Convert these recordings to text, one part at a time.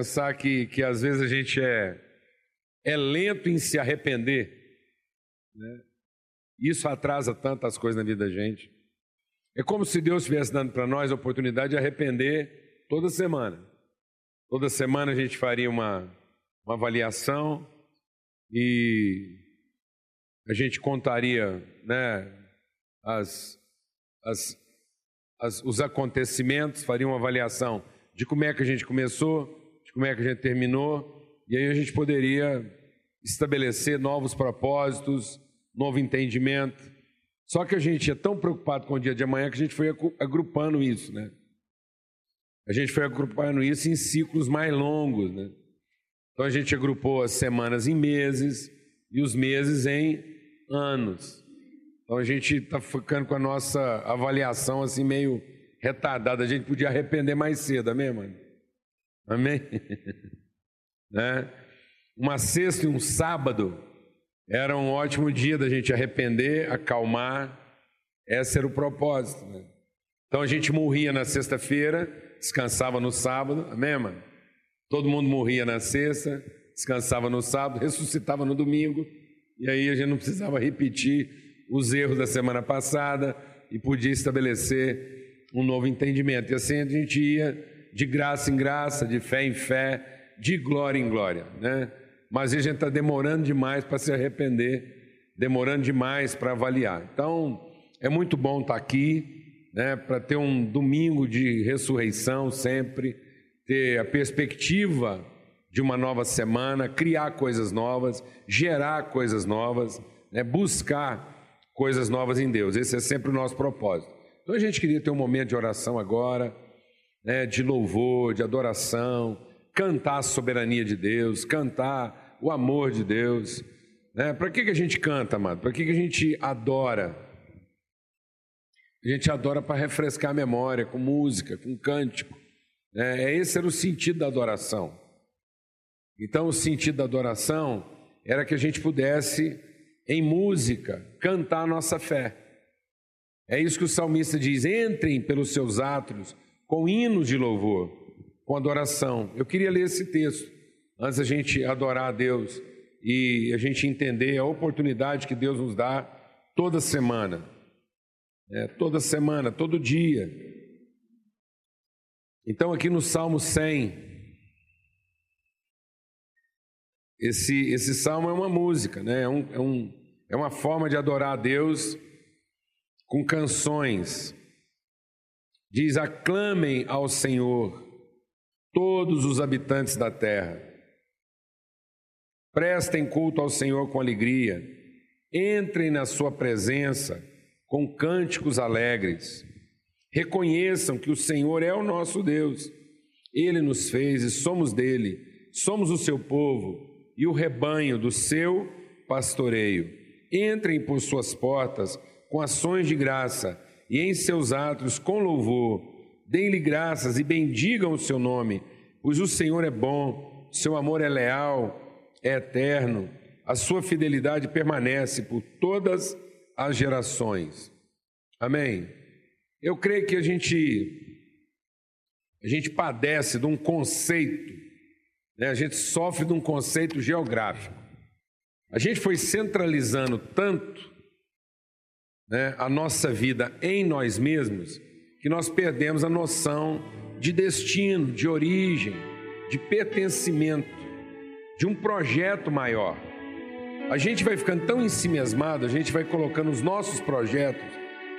pensar que, que às vezes a gente é, é lento em se arrepender. Né? Isso atrasa tantas coisas na vida da gente. É como se Deus estivesse dando para nós a oportunidade de arrepender toda semana. Toda semana a gente faria uma, uma avaliação e a gente contaria né, as, as, as, os acontecimentos, faria uma avaliação de como é que a gente começou, de como é que a gente terminou, e aí a gente poderia estabelecer novos propósitos, novo entendimento. Só que a gente é tão preocupado com o dia de amanhã que a gente foi agrupando isso, né? A gente foi agrupando isso em ciclos mais longos, né? Então a gente agrupou as semanas em meses e os meses em anos. Então a gente está ficando com a nossa avaliação assim meio retardada. A gente podia arrepender mais cedo, amém, mano? Amém? né? Uma sexta e um sábado era um ótimo dia da gente arrepender, acalmar. Esse era o propósito. Né? Então a gente morria na sexta-feira, descansava no sábado, amém, mano? Todo mundo morria na sexta, descansava no sábado, ressuscitava no domingo, e aí a gente não precisava repetir os erros da semana passada e podia estabelecer um novo entendimento. E assim a gente ia de graça em graça, de fé em fé, de glória em glória, né? Mas a gente está demorando demais para se arrepender, demorando demais para avaliar. Então, é muito bom estar tá aqui, né? Para ter um domingo de ressurreição sempre ter a perspectiva de uma nova semana, criar coisas novas, gerar coisas novas, né? buscar coisas novas em Deus. Esse é sempre o nosso propósito. Então a gente queria ter um momento de oração agora, né? de louvor, de adoração, cantar a soberania de Deus, cantar o amor de Deus. Né? Para que, que a gente canta, amado? Para que, que a gente adora? A gente adora para refrescar a memória, com música, com cântico. É, esse era o sentido da adoração. Então, o sentido da adoração era que a gente pudesse, em música, cantar a nossa fé. É isso que o salmista diz: entrem pelos seus átrios com hinos de louvor, com adoração. Eu queria ler esse texto antes da gente adorar a Deus e a gente entender a oportunidade que Deus nos dá toda semana. É, toda semana, todo dia, então, aqui no Salmo 100, esse, esse salmo é uma música, né? é, um, é, um, é uma forma de adorar a Deus com canções. Diz: aclamem ao Senhor todos os habitantes da terra. Prestem culto ao Senhor com alegria. Entrem na sua presença com cânticos alegres. Reconheçam que o Senhor é o nosso Deus. Ele nos fez e somos dele. Somos o seu povo e o rebanho do seu pastoreio. Entrem por suas portas com ações de graça e em seus atos com louvor. Deem-lhe graças e bendigam o seu nome, pois o Senhor é bom, seu amor é leal, é eterno, a sua fidelidade permanece por todas as gerações. Amém. Eu creio que a gente a gente padece de um conceito, né? a gente sofre de um conceito geográfico. A gente foi centralizando tanto né, a nossa vida em nós mesmos que nós perdemos a noção de destino, de origem, de pertencimento, de um projeto maior. A gente vai ficando tão ensimesmado, a gente vai colocando os nossos projetos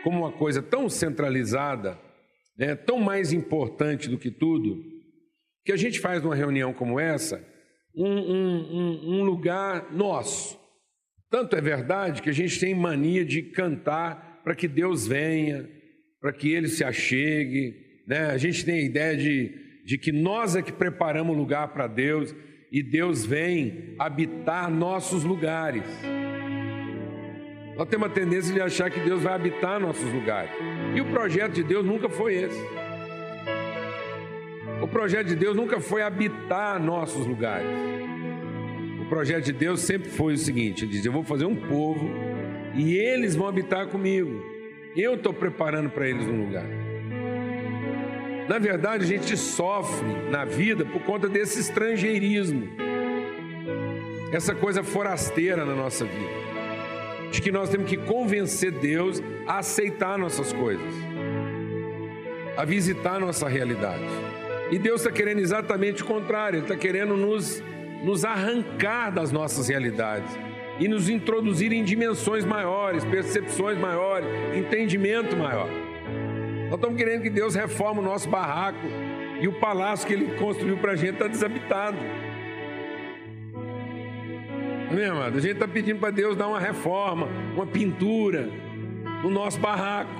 como uma coisa tão centralizada, né, tão mais importante do que tudo, que a gente faz numa reunião como essa um, um, um lugar nosso. Tanto é verdade que a gente tem mania de cantar para que Deus venha, para que Ele se achegue. Né? A gente tem a ideia de, de que nós é que preparamos o lugar para Deus e Deus vem habitar nossos lugares. Nós temos a tendência de achar que Deus vai habitar nossos lugares. E o projeto de Deus nunca foi esse. O projeto de Deus nunca foi habitar nossos lugares. Projeto de Deus sempre foi o seguinte: ele diz, eu vou fazer um povo e eles vão habitar comigo. Eu estou preparando para eles um lugar. Na verdade, a gente sofre na vida por conta desse estrangeirismo, essa coisa forasteira na nossa vida, de que nós temos que convencer Deus a aceitar nossas coisas, a visitar nossa realidade. E Deus está querendo exatamente o contrário, Ele está querendo nos, nos arrancar das nossas realidades e nos introduzir em dimensões maiores, percepções maiores, entendimento maior. Nós estamos querendo que Deus reforme o nosso barraco e o palácio que Ele construiu para a gente está desabitado. Amém, amado? A gente está pedindo para Deus dar uma reforma, uma pintura no nosso barraco.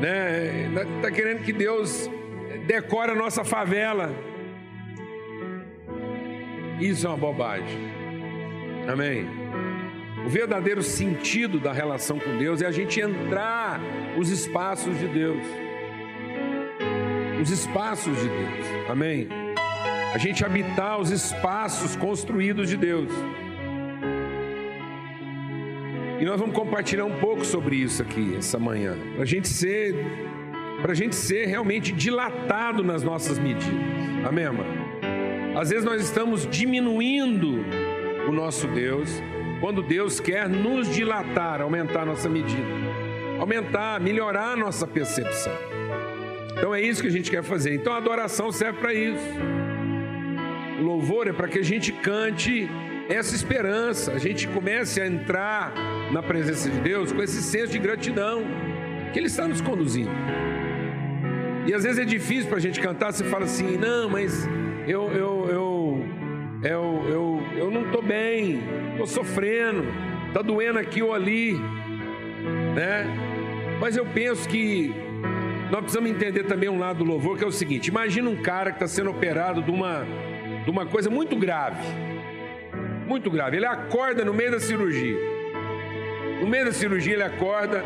Né? Está querendo que Deus decore a nossa favela. Isso é uma bobagem. Amém. O verdadeiro sentido da relação com Deus é a gente entrar os espaços de Deus. Os espaços de Deus. Amém. A gente habitar os espaços construídos de Deus. E nós vamos compartilhar um pouco sobre isso aqui essa manhã, para a gente ser, para a gente ser realmente dilatado nas nossas medidas. Amém, amado? Às vezes nós estamos diminuindo o nosso Deus, quando Deus quer nos dilatar, aumentar nossa medida, aumentar, melhorar nossa percepção. Então é isso que a gente quer fazer. Então a adoração serve para isso. O louvor é para que a gente cante essa esperança, a gente comece a entrar na presença de Deus com esse senso de gratidão que Ele está nos conduzindo. E às vezes é difícil para a gente cantar, você fala assim, não, mas eu, eu, eu, eu, eu eu não estou bem, estou sofrendo, está doendo aqui ou ali, né? Mas eu penso que nós precisamos entender também um lado do louvor, que é o seguinte: imagina um cara que está sendo operado de uma, de uma coisa muito grave, muito grave. Ele acorda no meio da cirurgia, no meio da cirurgia ele acorda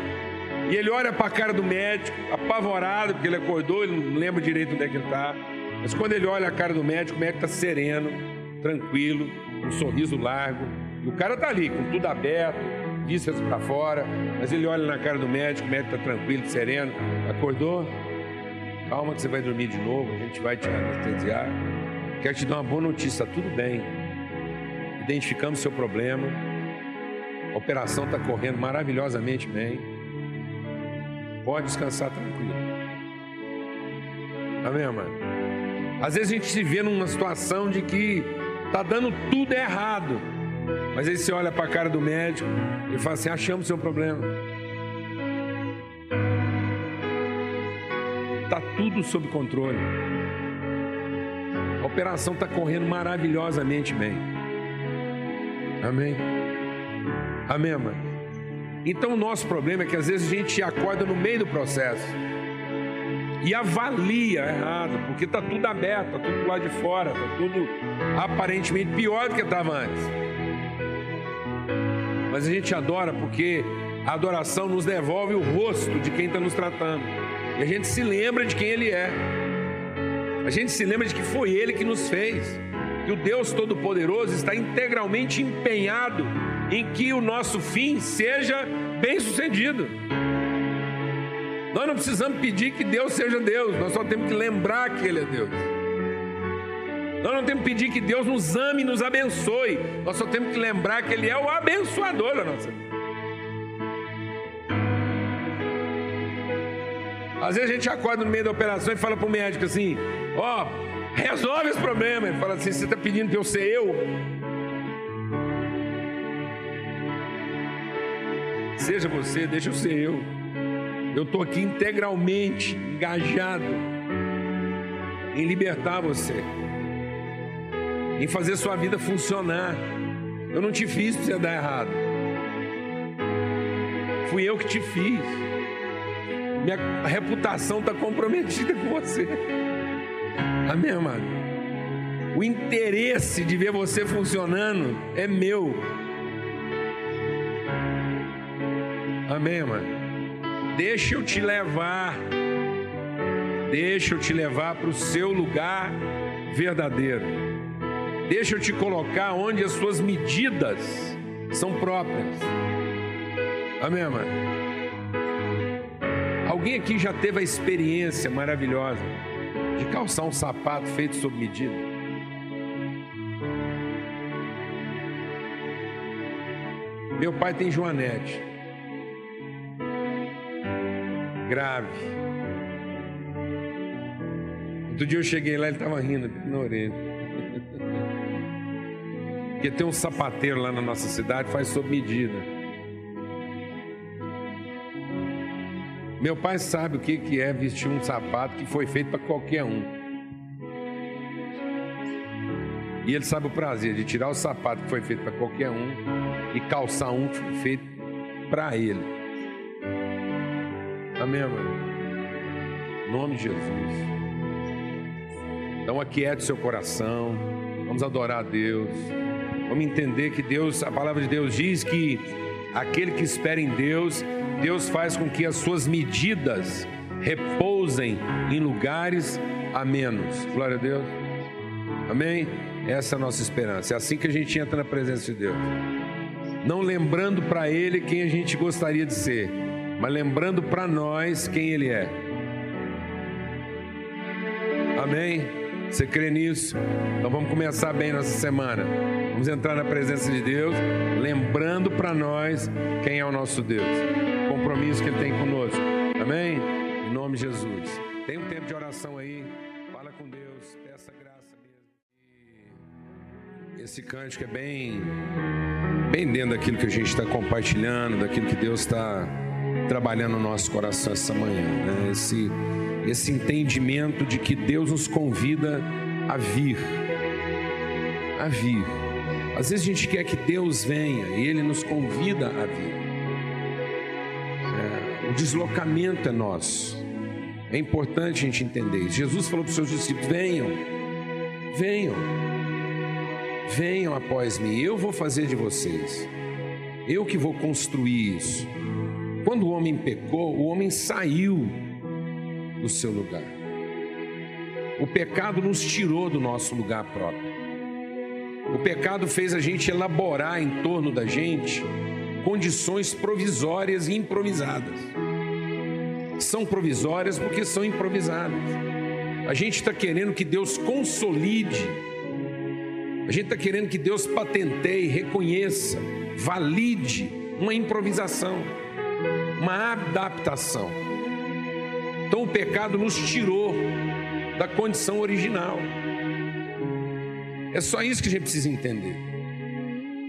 e ele olha para a cara do médico, apavorado, porque ele acordou, ele não lembra direito onde é que ele está. Mas quando ele olha a cara do médico, o médico está sereno, tranquilo, um sorriso largo. E o cara tá ali, com tudo aberto, vísceras para fora, mas ele olha na cara do médico, o médico está tranquilo, sereno. Acordou? Calma que você vai dormir de novo, a gente vai te anestesiar. Quero te dar uma boa notícia, está tudo bem. Identificamos seu problema. A operação está correndo maravilhosamente bem. Pode descansar tranquilo. Amém, mano? Às vezes a gente se vê numa situação de que Tá dando tudo errado. Mas aí você olha para a cara do médico e fala assim: achamos o seu problema. Tá tudo sob controle. A operação está correndo maravilhosamente bem. Amém. Amém, mãe. Então o nosso problema é que às vezes a gente acorda no meio do processo e avalia errado, porque está tudo aberto, está tudo lá de fora, está tudo aparentemente pior do que estava antes. Mas a gente adora porque a adoração nos devolve o rosto de quem está nos tratando, e a gente se lembra de quem Ele é, a gente se lembra de que foi Ele que nos fez, que o Deus Todo-Poderoso está integralmente empenhado em que o nosso fim seja bem sucedido. Nós não precisamos pedir que Deus seja Deus, nós só temos que lembrar que Ele é Deus. Nós não temos que pedir que Deus nos ame e nos abençoe, nós só temos que lembrar que Ele é o abençoador da nossa vida. Às vezes a gente acorda no meio da operação e fala para o médico assim: Ó, oh, resolve esse problema. Ele fala assim: Você está pedindo para eu ser eu? Seja você, deixa eu ser eu. Eu estou aqui integralmente engajado em libertar você, em fazer sua vida funcionar. Eu não te fiz para você dar errado. Fui eu que te fiz. Minha reputação está comprometida com você. Amém, amado? O interesse de ver você funcionando é meu. Amém, mano? Deixa eu te levar, deixa eu te levar para o seu lugar verdadeiro. Deixa eu te colocar onde as suas medidas são próprias. Amém, mãe? Alguém aqui já teve a experiência maravilhosa de calçar um sapato feito sob medida? Meu pai tem Joanete. Grave. Outro dia eu cheguei lá, ele estava rindo na orelha. Porque tem um sapateiro lá na nossa cidade, faz sob medida. Meu pai sabe o que é vestir um sapato que foi feito para qualquer um. E ele sabe o prazer de tirar o sapato que foi feito para qualquer um e calçar um que foi feito para ele. Amém? Em nome de Jesus. Então aquiete seu coração. Vamos adorar a Deus. Vamos entender que Deus, a palavra de Deus diz que aquele que espera em Deus Deus faz com que as suas medidas repousem em lugares a menos. Glória a Deus. Amém? Essa é a nossa esperança. É assim que a gente entra na presença de Deus. Não lembrando para Ele quem a gente gostaria de ser, mas lembrando para nós quem Ele é. Amém? Você crê nisso? Então vamos começar bem nossa semana. Vamos entrar na presença de Deus, lembrando para nós quem é o nosso Deus compromisso que Ele tem conosco. Amém? Em nome de Jesus. Tem um tempo de oração aí. Fala com Deus. Peça graça mesmo. Esse cântico é bem, bem dentro daquilo que a gente está compartilhando, daquilo que Deus está trabalhando no nosso coração essa manhã. Né? Esse, esse entendimento de que Deus nos convida a vir. A vir. Às vezes a gente quer que Deus venha e Ele nos convida a vir. O deslocamento é nosso. É importante a gente entender isso. Jesus falou para os seus discípulos: venham, venham, venham após mim, eu vou fazer de vocês, eu que vou construir isso. Quando o homem pecou, o homem saiu do seu lugar. O pecado nos tirou do nosso lugar próprio. O pecado fez a gente elaborar em torno da gente condições provisórias e improvisadas. São provisórias porque são improvisadas. A gente está querendo que Deus consolide, a gente está querendo que Deus patenteie, reconheça, valide uma improvisação, uma adaptação. Então o pecado nos tirou da condição original. É só isso que a gente precisa entender.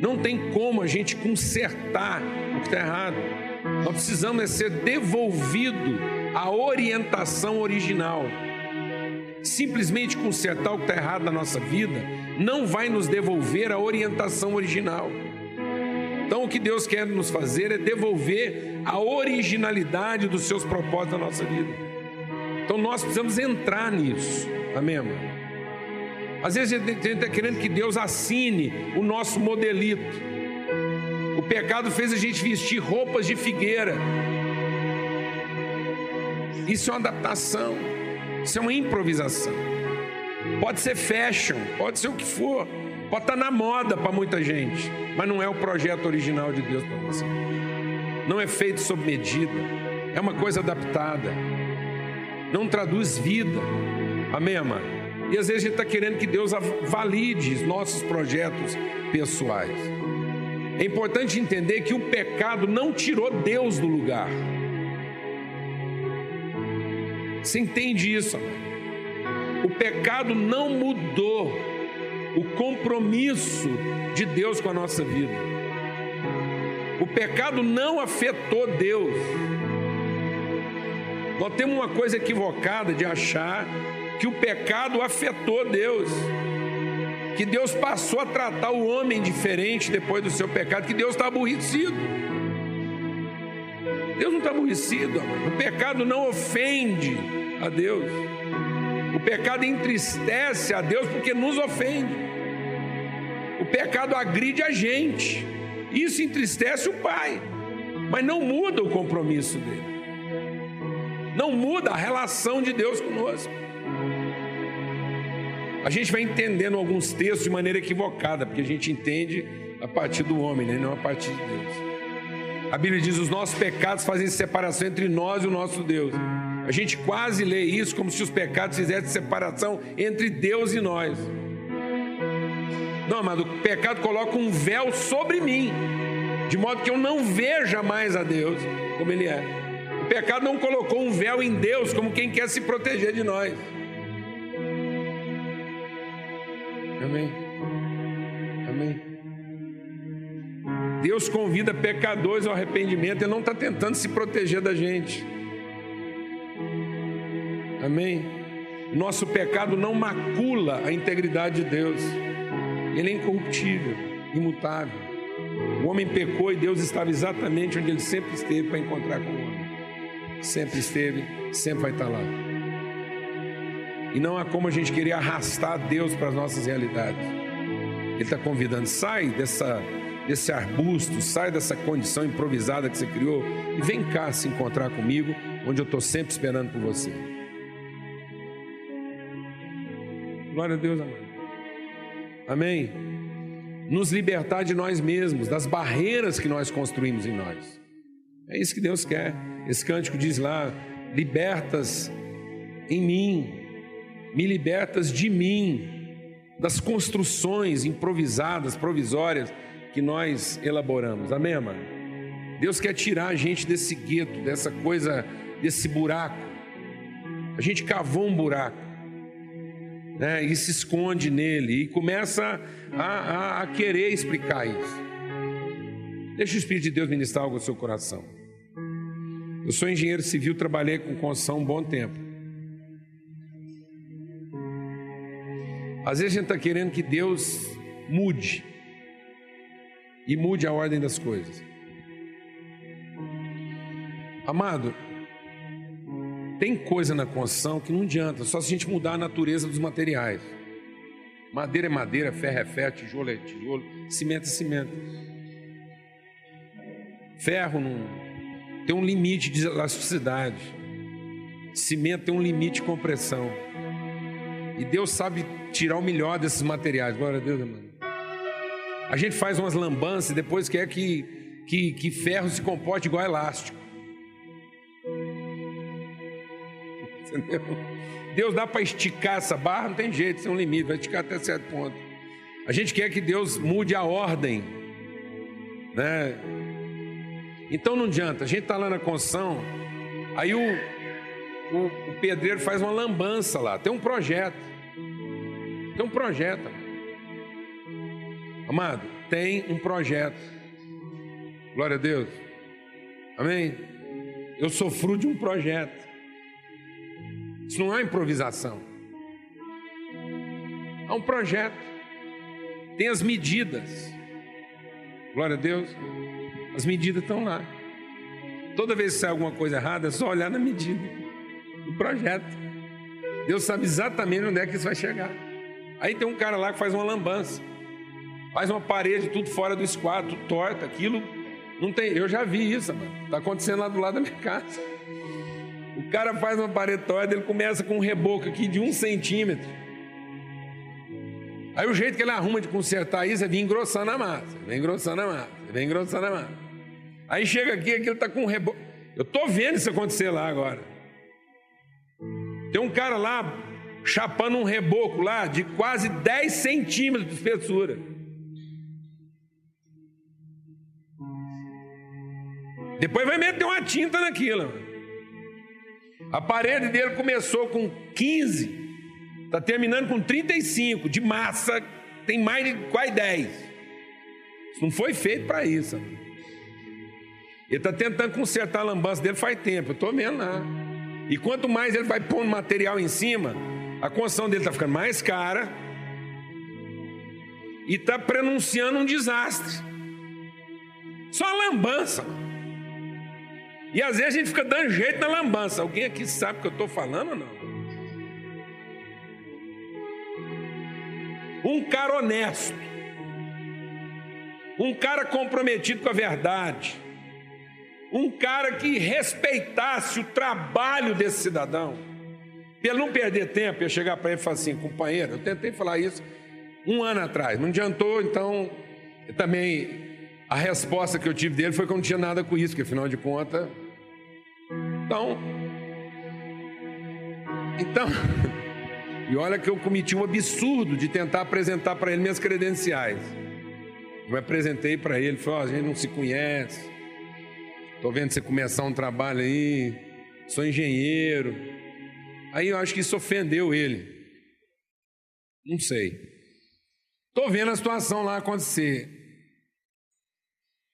Não tem como a gente consertar o que está errado. Nós precisamos é ser devolvido à orientação original. Simplesmente consertar o que está errado na nossa vida não vai nos devolver a orientação original. Então, o que Deus quer nos fazer é devolver a originalidade dos seus propósitos na nossa vida. Então, nós precisamos entrar nisso. Amém? Às vezes a gente está querendo que Deus assine o nosso modelito. O pecado fez a gente vestir roupas de figueira. Isso é uma adaptação, isso é uma improvisação. Pode ser fashion, pode ser o que for, pode estar tá na moda para muita gente, mas não é o projeto original de Deus para você. Não é feito sob medida, é uma coisa adaptada, não traduz vida. Amém, amado? E às vezes a gente está querendo que Deus valide os nossos projetos pessoais. É importante entender que o pecado não tirou Deus do lugar. Você entende isso? O pecado não mudou o compromisso de Deus com a nossa vida. O pecado não afetou Deus. Nós temos uma coisa equivocada de achar que o pecado afetou Deus, que Deus passou a tratar o homem diferente depois do seu pecado, que Deus está aborrecido. Deus não está aborrecido, o pecado não ofende a Deus, o pecado entristece a Deus porque nos ofende, pecado agride a gente, isso entristece o Pai, mas não muda o compromisso dele, não muda a relação de Deus conosco. A gente vai entendendo alguns textos de maneira equivocada, porque a gente entende a partir do homem, né? não a partir de Deus. A Bíblia diz: os nossos pecados fazem separação entre nós e o nosso Deus. A gente quase lê isso como se os pecados fizessem separação entre Deus e nós. Não, amado, o pecado coloca um véu sobre mim, de modo que eu não veja mais a Deus como Ele é. O pecado não colocou um véu em Deus como quem quer se proteger de nós. Amém. Amém. Deus convida pecadores ao arrependimento, Ele não está tentando se proteger da gente. Amém? Nosso pecado não macula a integridade de Deus, Ele é incorruptível, imutável. O homem pecou e Deus estava exatamente onde Ele sempre esteve para encontrar com o homem. Sempre esteve, sempre vai estar lá. E não há como a gente querer arrastar Deus para as nossas realidades. Ele está convidando, sai dessa desse arbusto, sai dessa condição improvisada que você criou e vem cá se encontrar comigo, onde eu estou sempre esperando por você. Glória a Deus, amado. Amém. Nos libertar de nós mesmos, das barreiras que nós construímos em nós. É isso que Deus quer. Esse cântico diz lá: libertas em mim, me libertas de mim, das construções improvisadas, provisórias que nós elaboramos. Amém, amado? Deus quer tirar a gente desse gueto, dessa coisa, desse buraco. A gente cavou um buraco. Né, e se esconde nele e começa a, a, a querer explicar isso. Deixa o Espírito de Deus ministrar algo no seu coração. Eu sou engenheiro civil, trabalhei com construção um bom tempo. Às vezes a gente está querendo que Deus mude e mude a ordem das coisas. Amado, tem coisa na construção que não adianta, só se a gente mudar a natureza dos materiais. Madeira é madeira, ferro é ferro, tijolo é tijolo, cimento é cimento. Ferro não tem um limite de elasticidade. Cimento tem um limite de compressão. E Deus sabe tirar o melhor desses materiais. Glória a Deus, amado. A gente faz umas lambanças e depois quer que, que, que ferro se comporte igual elástico. Entendeu? Deus dá para esticar essa barra, não tem jeito, tem um limite, vai esticar até certo ponto. A gente quer que Deus mude a ordem, né? Então não adianta, a gente está lá na construção, aí o, o, o pedreiro faz uma lambança lá, tem um projeto, tem um projeto. Amado, tem um projeto. Glória a Deus. Amém? Eu sou fruto de um projeto. Isso não é improvisação. É um projeto. Tem as medidas. Glória a Deus. As medidas estão lá. Toda vez que sai alguma coisa errada, é só olhar na medida do projeto. Deus sabe exatamente onde é que isso vai chegar. Aí tem um cara lá que faz uma lambança. Faz uma parede tudo fora do esquadro, tudo torta, aquilo não tem. Eu já vi isso, mano. Tá acontecendo lá do lado da minha casa. O cara faz uma torta, ele começa com um reboco aqui de um centímetro. Aí o jeito que ele arruma de consertar isso é vir engrossando a massa, vem engrossando a massa, vem engrossando a massa. Aí chega aqui, aquilo tá com um reboco. Eu tô vendo isso acontecer lá agora. Tem um cara lá chapando um reboco lá de quase 10 centímetros de espessura. Depois vai meter uma tinta naquilo. A parede dele começou com 15, está terminando com 35 de massa, tem mais de quase 10. Isso não foi feito para isso. Ele está tentando consertar a lambança dele faz tempo, eu estou vendo lá. E quanto mais ele vai pondo material em cima, a construção dele está ficando mais cara e está prenunciando um desastre. Só lambança. E às vezes a gente fica dando jeito na lambança. Alguém aqui sabe o que eu estou falando ou não? Um cara honesto, um cara comprometido com a verdade, um cara que respeitasse o trabalho desse cidadão, para ele não perder tempo, eu chegar para ele e falar assim, companheiro, eu tentei falar isso um ano atrás, não adiantou, então também A resposta que eu tive dele foi que eu não tinha nada com isso, porque afinal de contas. Então. Então. E olha que eu cometi um absurdo de tentar apresentar para ele minhas credenciais. Eu apresentei para ele, falei: oh, a gente não se conhece. Estou vendo você começar um trabalho aí. Sou engenheiro. Aí eu acho que isso ofendeu ele. Não sei. Estou vendo a situação lá acontecer.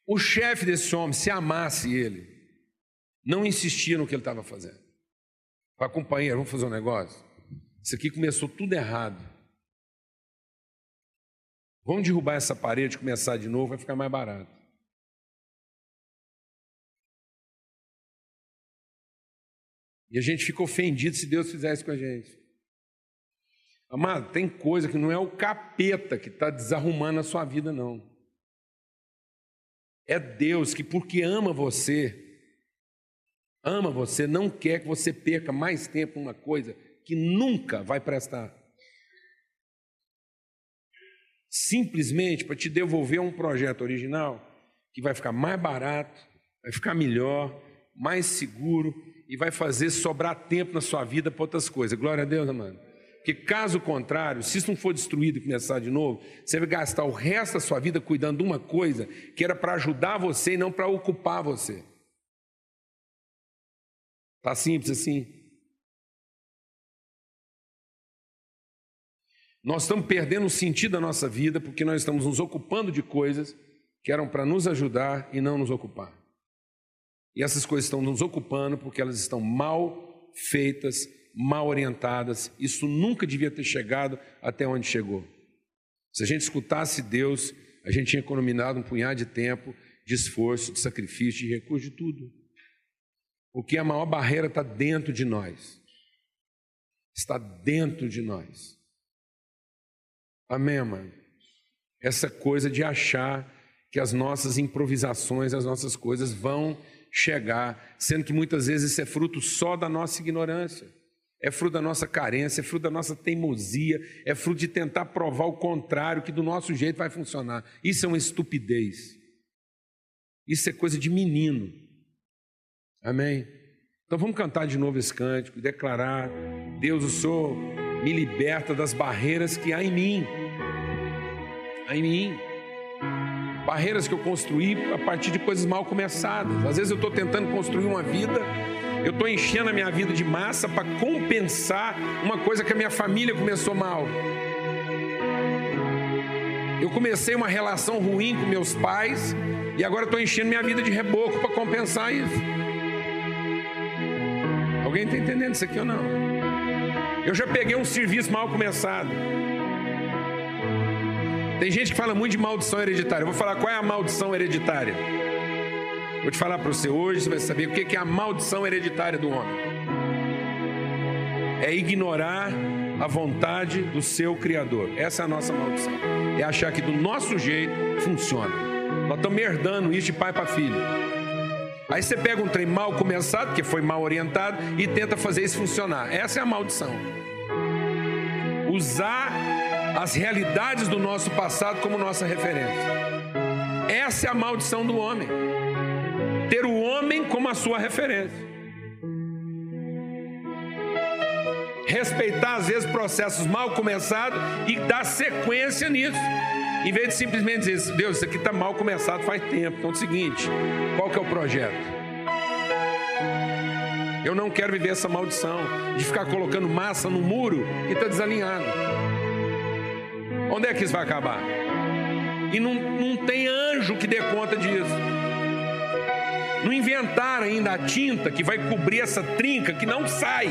O chefe desse homem, se amasse ele, não insistia no que ele estava fazendo. Para companheiro, vamos fazer um negócio? Isso aqui começou tudo errado. Vamos derrubar essa parede, começar de novo, vai ficar mais barato. E a gente fica ofendido se Deus fizesse com a gente. Amado, tem coisa que não é o capeta que está desarrumando a sua vida, não. É Deus que, porque ama você, ama você, não quer que você perca mais tempo numa coisa que nunca vai prestar. Simplesmente para te devolver um projeto original que vai ficar mais barato, vai ficar melhor, mais seguro e vai fazer sobrar tempo na sua vida para outras coisas. Glória a Deus, amado. Porque caso contrário, se isso não for destruído e começar de novo, você vai gastar o resto da sua vida cuidando de uma coisa que era para ajudar você e não para ocupar você. Tá simples assim? Nós estamos perdendo o sentido da nossa vida porque nós estamos nos ocupando de coisas que eram para nos ajudar e não nos ocupar. E essas coisas estão nos ocupando porque elas estão mal feitas, mal orientadas. Isso nunca devia ter chegado até onde chegou. Se a gente escutasse Deus, a gente tinha economizado um punhado de tempo, de esforço, de sacrifício, de recurso, de tudo. Porque a maior barreira está dentro de nós. Está dentro de nós. Amém, amado? Essa coisa de achar que as nossas improvisações, as nossas coisas vão chegar, sendo que muitas vezes isso é fruto só da nossa ignorância, é fruto da nossa carência, é fruto da nossa teimosia, é fruto de tentar provar o contrário, que do nosso jeito vai funcionar. Isso é uma estupidez. Isso é coisa de menino. Amém? Então vamos cantar de novo esse cântico declarar: Deus, o Senhor me liberta das barreiras que há em mim. Há em mim. Barreiras que eu construí a partir de coisas mal começadas. Às vezes eu estou tentando construir uma vida, eu estou enchendo a minha vida de massa para compensar uma coisa que a minha família começou mal. Eu comecei uma relação ruim com meus pais e agora estou enchendo minha vida de reboco para compensar isso. Alguém está entendendo isso aqui ou não? Eu já peguei um serviço mal começado. Tem gente que fala muito de maldição hereditária. Eu vou falar qual é a maldição hereditária. Vou te falar para você hoje, você vai saber o que é a maldição hereditária do homem. É ignorar a vontade do seu Criador. Essa é a nossa maldição. É achar que do nosso jeito funciona. Nós estamos herdando isso de pai para filho. Aí você pega um trem mal começado, que foi mal orientado, e tenta fazer isso funcionar. Essa é a maldição. Usar as realidades do nosso passado como nossa referência. Essa é a maldição do homem. Ter o homem como a sua referência. Respeitar, às vezes, processos mal começados e dar sequência nisso. Em vez de simplesmente dizer, Deus, isso aqui está mal começado faz tempo. Então é o seguinte, qual que é o projeto? Eu não quero viver essa maldição de ficar colocando massa no muro que está desalinhado. Onde é que isso vai acabar? E não, não tem anjo que dê conta disso. Não inventaram ainda a tinta que vai cobrir essa trinca que não sai.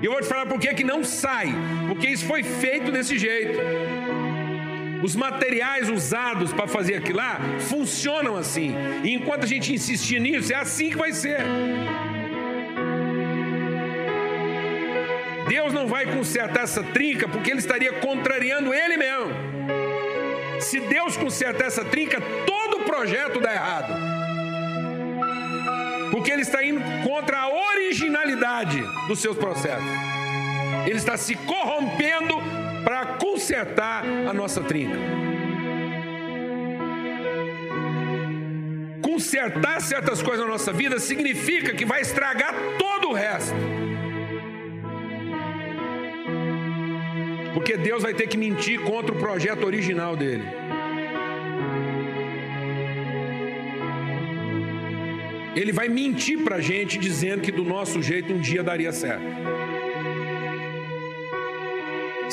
E eu vou te falar por que não sai. Porque isso foi feito desse jeito. Os materiais usados para fazer aquilo lá funcionam assim. E enquanto a gente insistir nisso, é assim que vai ser. Deus não vai consertar essa trinca porque ele estaria contrariando ele mesmo. Se Deus consertar essa trinca, todo o projeto dá errado. Porque ele está indo contra a originalidade dos seus processos. Ele está se corrompendo para consertar a nossa trinca. consertar certas coisas na nossa vida significa que vai estragar todo o resto. Porque Deus vai ter que mentir contra o projeto original dele. Ele vai mentir para a gente dizendo que do nosso jeito um dia daria certo.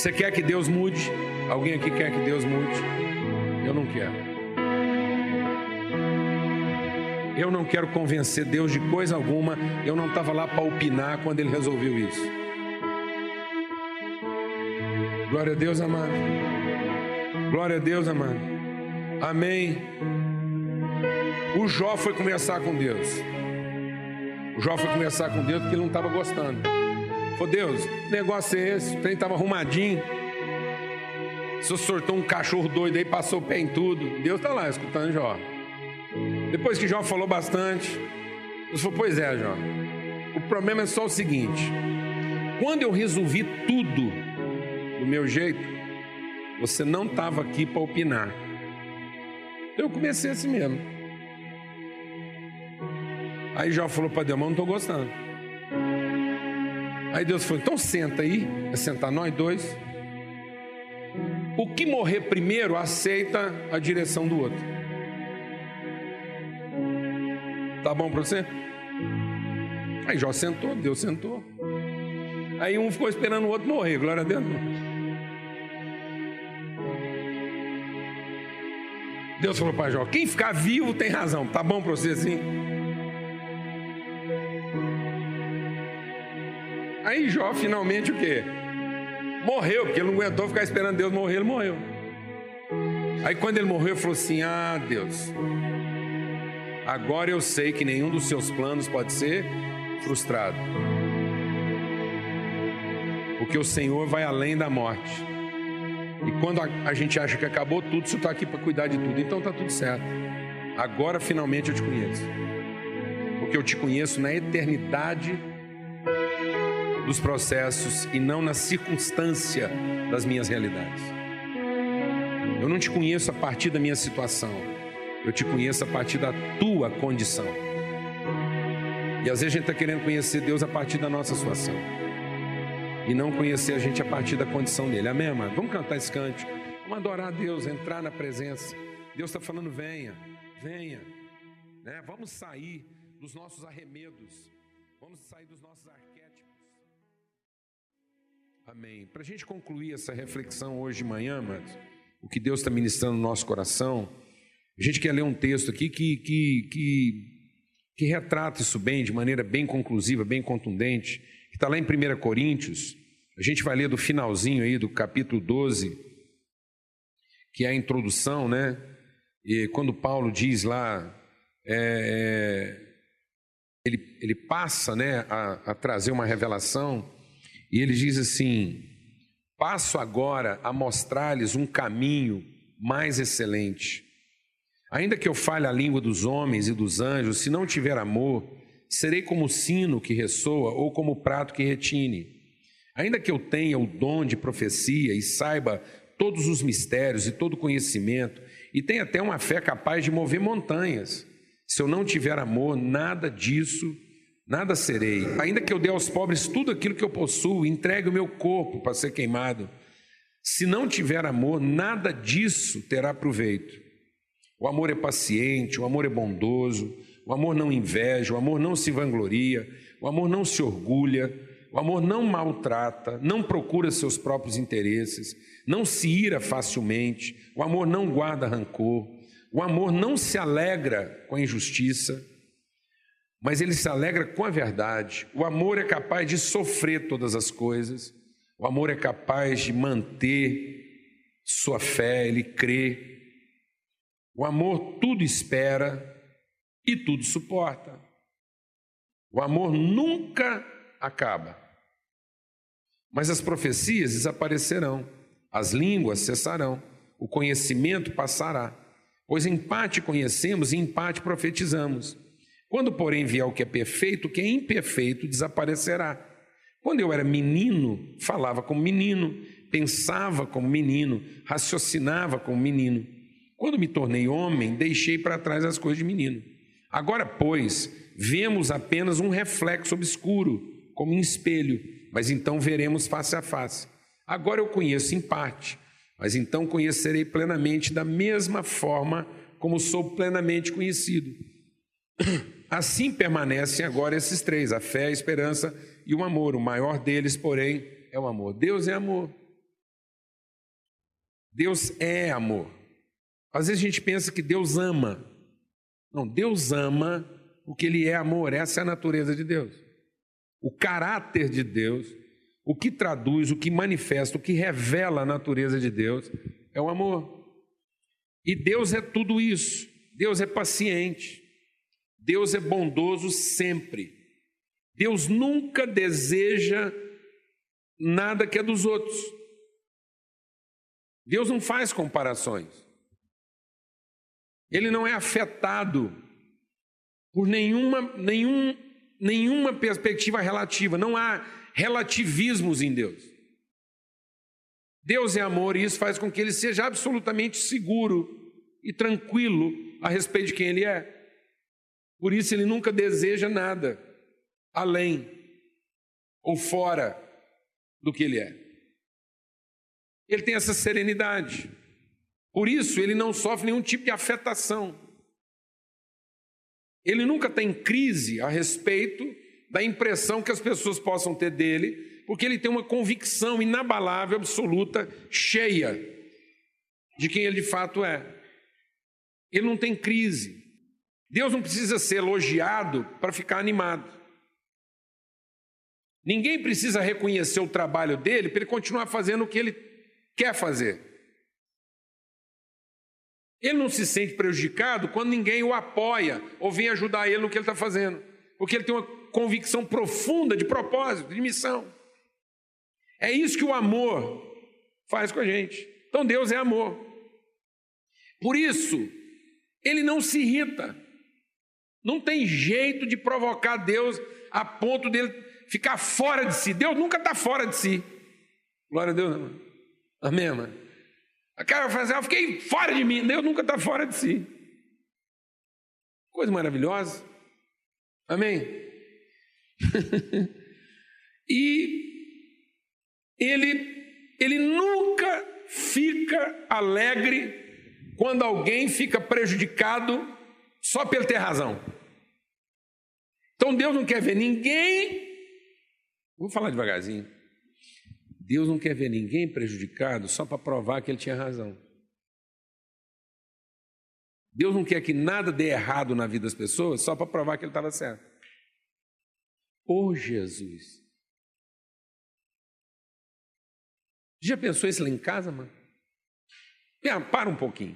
Você quer que Deus mude? Alguém aqui quer que Deus mude? Eu não quero. Eu não quero convencer Deus de coisa alguma. Eu não estava lá para opinar quando Ele resolveu isso. Glória a Deus, amado. Glória a Deus, amado. Amém. O Jó foi conversar com Deus. O Jó foi conversar com Deus porque ele não estava gostando. Falou, Deus, negócio é esse? O trem estava arrumadinho. O senhor sortou um cachorro doido aí, passou o pé em tudo. Deus está lá escutando Jó. Depois que Jó falou bastante, Deus falou: Pois é, Jó. O problema é só o seguinte: quando eu resolvi tudo do meu jeito, você não estava aqui para opinar. Eu comecei assim mesmo. Aí Jó falou para Deus: Mas não estou gostando. Aí Deus falou: Então senta aí, vai sentar nós dois. O que morrer primeiro aceita a direção do outro. Tá bom para você? Aí Jó sentou, Deus sentou. Aí um ficou esperando o outro morrer, glória a Deus. Deus falou para Jó: quem ficar vivo tem razão, tá bom para você assim? Aí Jó finalmente o quê? Morreu, porque ele não aguentou ficar esperando Deus morrer, ele morreu. Aí quando ele morreu, ele falou assim: Ah, Deus, agora eu sei que nenhum dos seus planos pode ser frustrado. Porque o Senhor vai além da morte. E quando a, a gente acha que acabou tudo, você está aqui para cuidar de tudo. Então está tudo certo. Agora finalmente eu te conheço. Porque eu te conheço na eternidade dos processos e não na circunstância das minhas realidades. Eu não te conheço a partir da minha situação, eu te conheço a partir da tua condição. E às vezes a gente está querendo conhecer Deus a partir da nossa situação e não conhecer a gente a partir da condição dele. Amém, amado? Vamos cantar esse cântico, vamos adorar a Deus, entrar na presença. Deus está falando: venha, venha, né? vamos sair dos nossos arremedos, vamos sair dos nossos arquétipos. Amém. Para a gente concluir essa reflexão hoje de manhã, o que Deus está ministrando no nosso coração, a gente quer ler um texto aqui que, que, que, que retrata isso bem, de maneira bem conclusiva, bem contundente, que está lá em 1 Coríntios. A gente vai ler do finalzinho aí do capítulo 12, que é a introdução, né? E quando Paulo diz lá, é, é ele, ele passa né, a, a trazer uma revelação e ele diz assim: Passo agora a mostrar-lhes um caminho mais excelente. Ainda que eu fale a língua dos homens e dos anjos, se não tiver amor, serei como o sino que ressoa ou como o prato que retine. Ainda que eu tenha o dom de profecia e saiba todos os mistérios e todo conhecimento, e tenha até uma fé capaz de mover montanhas, se eu não tiver amor, nada disso nada serei. Ainda que eu dê aos pobres tudo aquilo que eu possuo, entregue o meu corpo para ser queimado. Se não tiver amor, nada disso terá proveito. O amor é paciente, o amor é bondoso, o amor não inveja, o amor não se vangloria, o amor não se orgulha, o amor não maltrata, não procura seus próprios interesses, não se ira facilmente, o amor não guarda rancor, o amor não se alegra com a injustiça, mas ele se alegra com a verdade. O amor é capaz de sofrer todas as coisas, o amor é capaz de manter sua fé, ele crê. O amor tudo espera e tudo suporta. O amor nunca acaba. Mas as profecias desaparecerão, as línguas cessarão, o conhecimento passará. Pois em parte conhecemos e em parte profetizamos. Quando, porém, vier o que é perfeito, o que é imperfeito desaparecerá. Quando eu era menino, falava como menino, pensava como menino, raciocinava como menino. Quando me tornei homem, deixei para trás as coisas de menino. Agora, pois, vemos apenas um reflexo obscuro, como em espelho, mas então veremos face a face. Agora eu conheço em parte, mas então conhecerei plenamente da mesma forma como sou plenamente conhecido. Assim permanecem agora esses três: a fé, a esperança e o amor. O maior deles, porém, é o amor. Deus é amor. Deus é amor. Às vezes a gente pensa que Deus ama. Não, Deus ama porque Ele é amor. Essa é a natureza de Deus. O caráter de Deus, o que traduz, o que manifesta, o que revela a natureza de Deus é o amor. E Deus é tudo isso. Deus é paciente. Deus é bondoso sempre. Deus nunca deseja nada que é dos outros. Deus não faz comparações. Ele não é afetado por nenhuma, nenhum, nenhuma perspectiva relativa. Não há relativismos em Deus. Deus é amor e isso faz com que ele seja absolutamente seguro e tranquilo a respeito de quem ele é. Por isso ele nunca deseja nada além ou fora do que ele é. Ele tem essa serenidade. Por isso, ele não sofre nenhum tipo de afetação. Ele nunca tem crise a respeito da impressão que as pessoas possam ter dele, porque ele tem uma convicção inabalável, absoluta, cheia de quem ele de fato é. Ele não tem crise. Deus não precisa ser elogiado para ficar animado. Ninguém precisa reconhecer o trabalho dele para ele continuar fazendo o que ele quer fazer. Ele não se sente prejudicado quando ninguém o apoia ou vem ajudar ele no que ele está fazendo, porque ele tem uma convicção profunda de propósito, de missão. É isso que o amor faz com a gente. Então Deus é amor. Por isso, ele não se irrita. Não tem jeito de provocar Deus a ponto dele ficar fora de si. Deus nunca está fora de si. Glória a Deus, irmão. Amém, irmão? A cara vai fazer, eu fiquei fora de mim. Deus nunca está fora de si. Coisa maravilhosa. Amém? e ele, ele nunca fica alegre quando alguém fica prejudicado só pelo ter razão. Então Deus não quer ver ninguém Vou falar devagarzinho. Deus não quer ver ninguém prejudicado só para provar que ele tinha razão. Deus não quer que nada dê errado na vida das pessoas só para provar que ele estava certo. Ô Jesus. Já pensou isso lá em casa, mano? Para um pouquinho.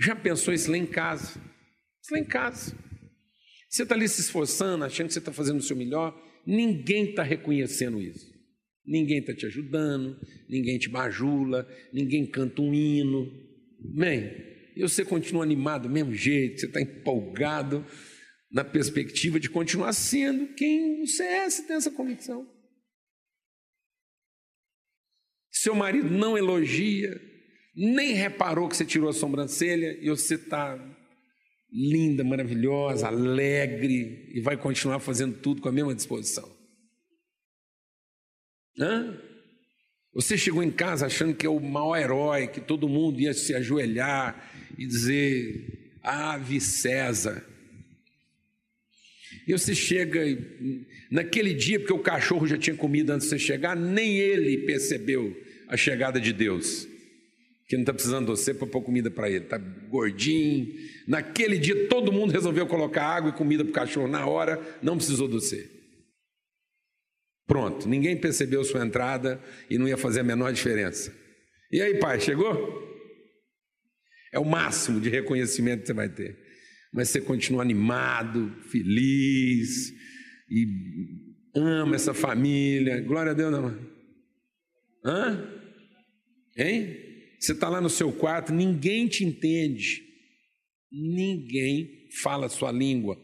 Já pensou isso lá em casa? Isso lá em casa. Você está ali se esforçando, achando que você está fazendo o seu melhor. Ninguém está reconhecendo isso. Ninguém está te ajudando, ninguém te bajula, ninguém canta um hino. Bem, e você continua animado do mesmo jeito, você está empolgado na perspectiva de continuar sendo quem você é, você tem essa convicção. Seu marido não elogia, nem reparou que você tirou a sobrancelha e você está linda, maravilhosa, alegre e vai continuar fazendo tudo com a mesma disposição. Hã? Você chegou em casa achando que é o maior herói, que todo mundo ia se ajoelhar e dizer: Ave César. E você chega, naquele dia, porque o cachorro já tinha comido antes de você chegar, nem ele percebeu a chegada de Deus que não está precisando de você para pôr comida para ele, está gordinho. Naquele dia todo mundo resolveu colocar água e comida para o cachorro na hora, não precisou de você. Pronto, ninguém percebeu sua entrada e não ia fazer a menor diferença. E aí, pai, chegou? É o máximo de reconhecimento que você vai ter. Mas você continua animado, feliz e ama essa família. Glória a Deus, não. Hã? Hein? Você está lá no seu quarto, ninguém te entende, ninguém fala a sua língua.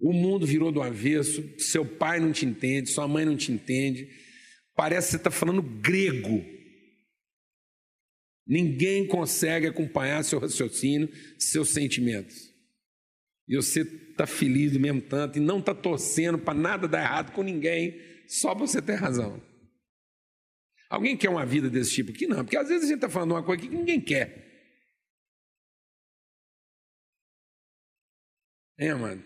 O mundo virou do avesso, seu pai não te entende, sua mãe não te entende, parece que você está falando grego. Ninguém consegue acompanhar seu raciocínio, seus sentimentos. E você está feliz do mesmo tanto e não está torcendo para nada dar errado com ninguém, só para você ter razão. Alguém quer uma vida desse tipo aqui? Não, porque às vezes a gente está falando uma coisa que ninguém quer. É, amado?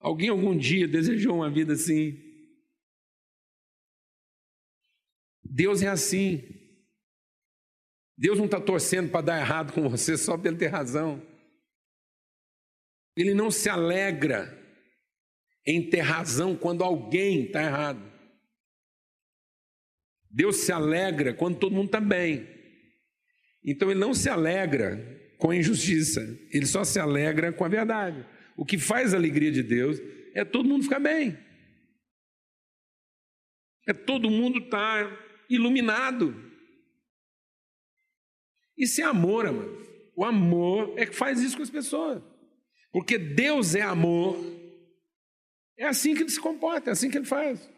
Alguém algum dia desejou uma vida assim? Deus é assim. Deus não está torcendo para dar errado com você só para ele ter razão. Ele não se alegra em ter razão quando alguém está errado. Deus se alegra quando todo mundo está bem. Então ele não se alegra com a injustiça, ele só se alegra com a verdade. O que faz a alegria de Deus é todo mundo ficar bem. É todo mundo estar tá iluminado. Isso é amor, amado. O amor é que faz isso com as pessoas. Porque Deus é amor. É assim que ele se comporta, é assim que ele faz.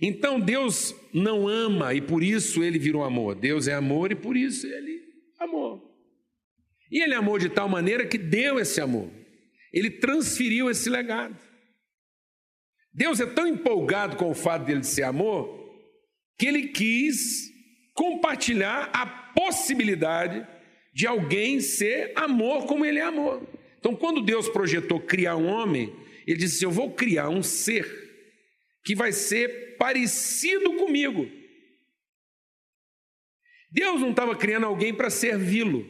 Então Deus não ama e por isso ele virou amor. Deus é amor e por isso ele amou. E ele amou de tal maneira que deu esse amor. Ele transferiu esse legado. Deus é tão empolgado com o fato dele ser amor que ele quis compartilhar a possibilidade de alguém ser amor como ele é amor. Então, quando Deus projetou criar um homem, ele disse: Eu vou criar um ser que vai ser parecido comigo. Deus não estava criando alguém para servi-lo.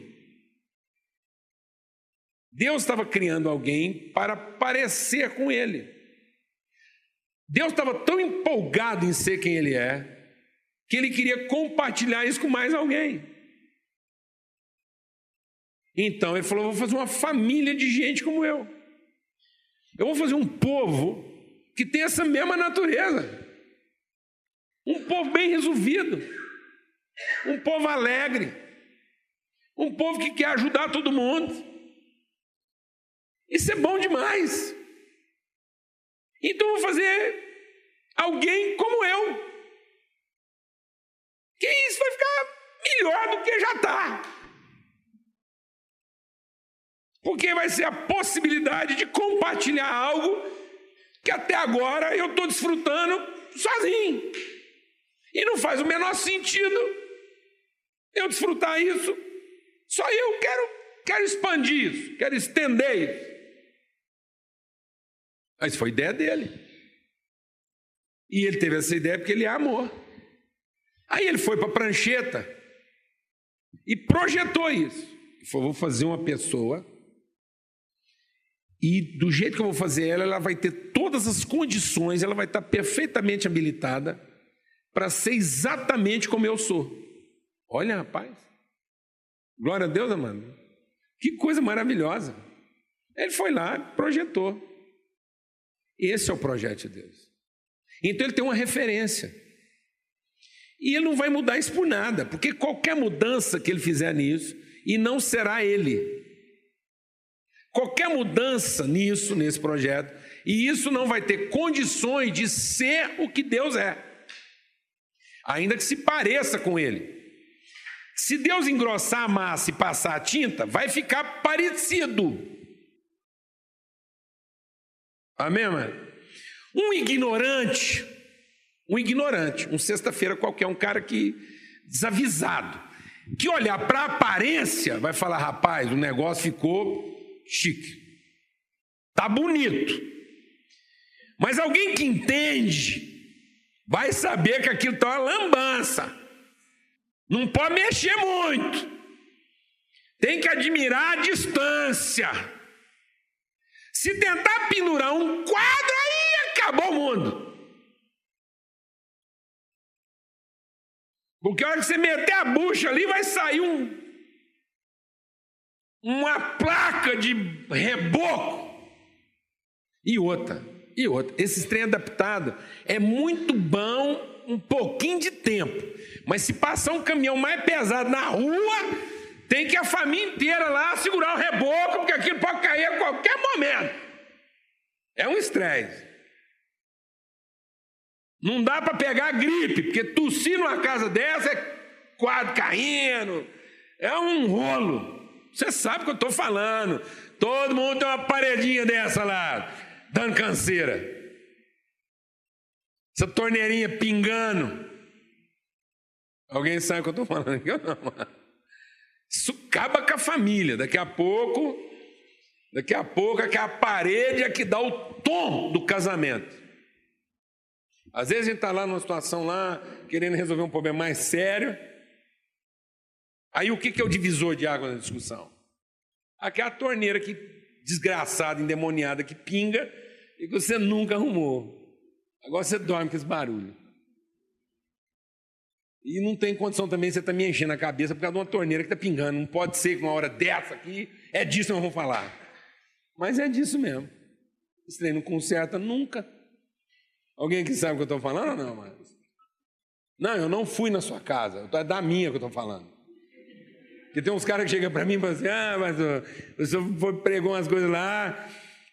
Deus estava criando alguém para parecer com ele. Deus estava tão empolgado em ser quem ele é, que ele queria compartilhar isso com mais alguém. Então ele falou: vou fazer uma família de gente como eu. Eu vou fazer um povo que tem essa mesma natureza. Um povo bem resolvido, um povo alegre, um povo que quer ajudar todo mundo. Isso é bom demais. Então vou fazer alguém como eu. Que isso vai ficar melhor do que já está. Porque vai ser a possibilidade de compartilhar algo que até agora eu estou desfrutando sozinho. E não faz o menor sentido eu desfrutar isso. Só eu quero, quero expandir isso, quero estender isso. Mas foi ideia dele. E ele teve essa ideia porque ele amor. Aí ele foi para a prancheta e projetou isso. Ele falou: vou fazer uma pessoa e do jeito que eu vou fazer ela, ela vai ter todas as condições, ela vai estar perfeitamente habilitada para ser exatamente como eu sou. Olha, rapaz. Glória a Deus, amado. Que coisa maravilhosa. Ele foi lá, projetou. Esse é o projeto de Deus. Então ele tem uma referência. E ele não vai mudar isso por nada, porque qualquer mudança que ele fizer nisso, e não será ele, Qualquer mudança nisso, nesse projeto, e isso não vai ter condições de ser o que Deus é, ainda que se pareça com Ele. Se Deus engrossar a massa e passar a tinta, vai ficar parecido. Amém, mãe? Um ignorante, um ignorante, um sexta-feira qualquer, um cara que desavisado, que olhar para a aparência, vai falar: rapaz, o negócio ficou chique. Tá bonito. Mas alguém que entende vai saber que aquilo está uma lambança. Não pode mexer muito. Tem que admirar a distância. Se tentar pendurar um quadro, aí acabou o mundo. Porque a hora que você meter a bucha ali, vai sair um, uma placa de reboco. E outra, e outra. Esse trem adaptado é muito bom um pouquinho de tempo. Mas se passar um caminhão mais pesado na rua, tem que a família inteira lá segurar o reboco, porque aquilo pode cair a qualquer momento. É um estresse. Não dá para pegar gripe, porque tossir numa casa dessa é quadro caindo, é um rolo. Você sabe o que eu estou falando. Todo mundo tem uma paredinha dessa lá, dando canseira. Essa torneirinha pingando. Alguém sabe o que eu estou falando aqui? Isso acaba com a família. Daqui a pouco, daqui a pouco, é que a parede é que dá o tom do casamento. Às vezes a gente está lá numa situação lá, querendo resolver um problema mais sério. Aí o que, que é o divisor de água na discussão? Aquela torneira que desgraçada, endemoniada, que pinga e que você nunca arrumou. Agora você dorme com esse barulho. E não tem condição também, você está me enchendo a cabeça por causa de uma torneira que está pingando. Não pode ser que uma hora dessa aqui, é disso que nós vamos falar. Mas é disso mesmo. Esse trem não conserta nunca. Alguém aqui sabe o que eu estou falando ou não, Marcos? Não, eu não fui na sua casa, é da minha que eu estou falando. Porque tem uns caras que chegam para mim e falam assim: ah, mas o senhor pregou umas coisas lá,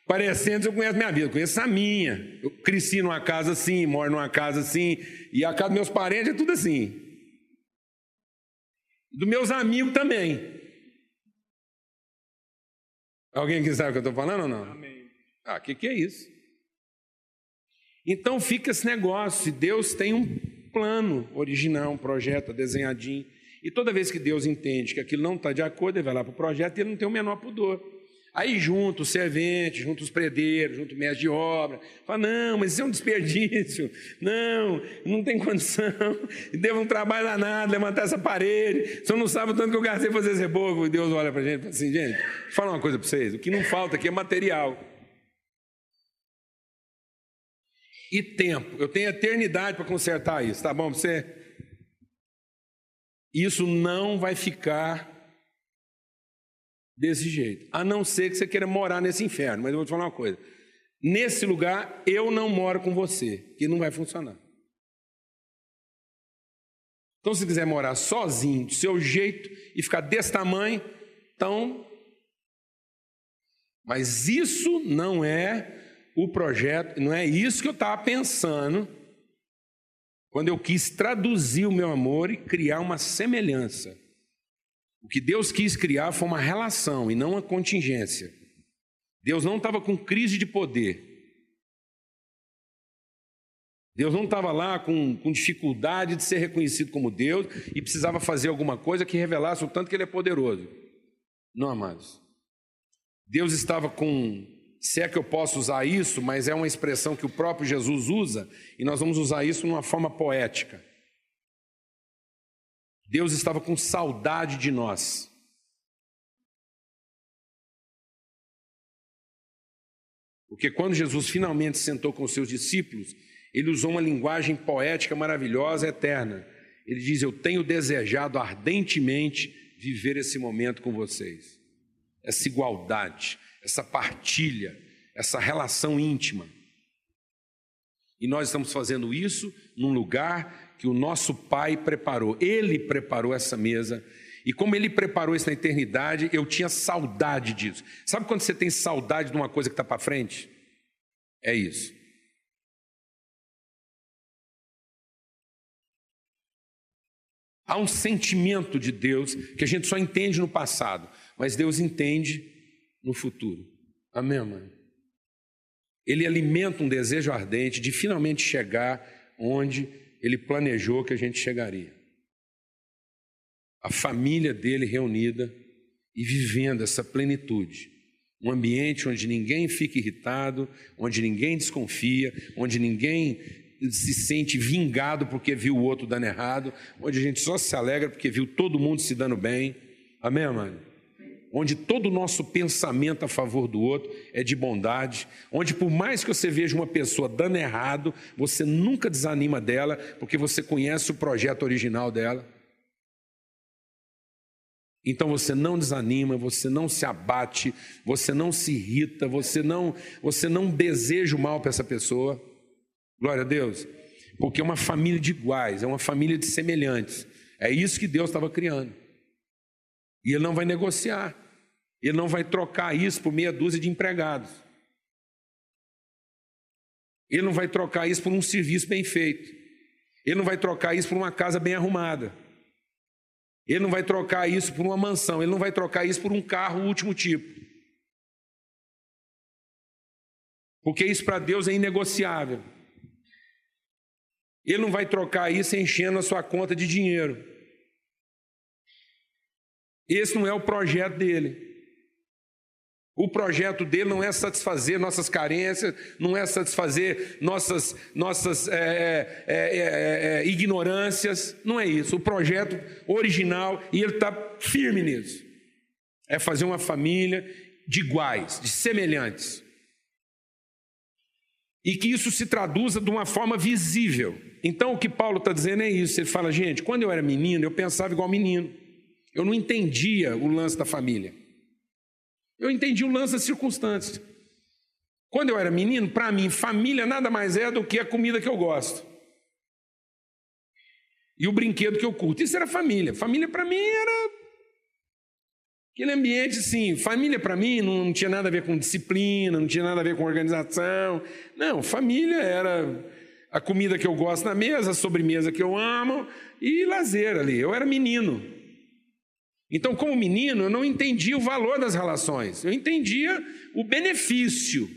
parecendo que eu conheço minha vida, eu conheço a minha. Eu cresci numa casa assim, moro numa casa assim, e a casa dos meus parentes é tudo assim. Dos meus amigos também. Alguém que sabe o que eu estou falando ou não? Amém. Ah, o que, que é isso? Então fica esse negócio, Deus tem um plano original, um projeto desenhadinho, e toda vez que Deus entende que aquilo não está de acordo, ele vai lá para o projeto e ele não tem o menor pudor. Aí junto os serventes, junto os predeiros, junto o mestre de obra, fala, não, mas isso é um desperdício, não, não tem condição, devo um trabalho danado, levantar essa parede, senhor não sabe o tanto que eu gastei fazer esse reboco, e Deus olha para a gente e fala assim, gente, vou falar uma coisa para vocês, o que não falta aqui é material, e tempo. Eu tenho eternidade para consertar isso, tá bom você? Isso não vai ficar desse jeito, a não ser que você queira morar nesse inferno. Mas eu vou te falar uma coisa: nesse lugar eu não moro com você, que não vai funcionar. Então, se quiser morar sozinho, do seu jeito, e ficar desse tamanho, então. Mas isso não é o projeto, não é isso que eu estava pensando quando eu quis traduzir o meu amor e criar uma semelhança. O que Deus quis criar foi uma relação e não uma contingência. Deus não estava com crise de poder. Deus não estava lá com, com, dificuldade de ser reconhecido como Deus e precisava fazer alguma coisa que revelasse o tanto que Ele é poderoso. Não, amados. Deus estava com se é que eu posso usar isso, mas é uma expressão que o próprio Jesus usa, e nós vamos usar isso numa forma poética. Deus estava com saudade de nós. Porque quando Jesus finalmente sentou com seus discípulos, ele usou uma linguagem poética maravilhosa, eterna. Ele diz: Eu tenho desejado ardentemente viver esse momento com vocês. Essa igualdade, essa partilha, essa relação íntima. E nós estamos fazendo isso num lugar que o nosso Pai preparou. Ele preparou essa mesa. E como ele preparou isso na eternidade, eu tinha saudade disso. Sabe quando você tem saudade de uma coisa que está para frente? É isso. Há um sentimento de Deus que a gente só entende no passado, mas Deus entende no futuro. Amém, mãe? Ele alimenta um desejo ardente de finalmente chegar onde ele planejou que a gente chegaria. A família dele reunida e vivendo essa plenitude. Um ambiente onde ninguém fica irritado, onde ninguém desconfia, onde ninguém se sente vingado porque viu o outro dando errado, onde a gente só se alegra porque viu todo mundo se dando bem. Amém, mãe? Onde todo o nosso pensamento a favor do outro é de bondade, onde por mais que você veja uma pessoa dando errado, você nunca desanima dela, porque você conhece o projeto original dela. Então você não desanima, você não se abate, você não se irrita, você não, você não deseja o mal para essa pessoa. Glória a Deus. Porque é uma família de iguais, é uma família de semelhantes. É isso que Deus estava criando. E ele não vai negociar. Ele não vai trocar isso por meia dúzia de empregados. Ele não vai trocar isso por um serviço bem feito. Ele não vai trocar isso por uma casa bem arrumada. Ele não vai trocar isso por uma mansão, ele não vai trocar isso por um carro último tipo. Porque isso para Deus é inegociável. Ele não vai trocar isso enchendo a sua conta de dinheiro. Esse não é o projeto dele. O projeto dele não é satisfazer nossas carências, não é satisfazer nossas, nossas é, é, é, ignorâncias, não é isso. O projeto original, e ele está firme nisso, é fazer uma família de iguais, de semelhantes. E que isso se traduza de uma forma visível. Então, o que Paulo está dizendo é isso. Ele fala, gente, quando eu era menino, eu pensava igual menino. Eu não entendia o lance da família. Eu entendi o lance das circunstâncias. Quando eu era menino, para mim, família nada mais é do que a comida que eu gosto. E o brinquedo que eu curto. Isso era família. Família para mim era aquele ambiente assim. Família para mim não tinha nada a ver com disciplina, não tinha nada a ver com organização. Não, família era a comida que eu gosto na mesa, a sobremesa que eu amo e lazer ali. Eu era menino. Então, como menino, eu não entendia o valor das relações, eu entendia o benefício.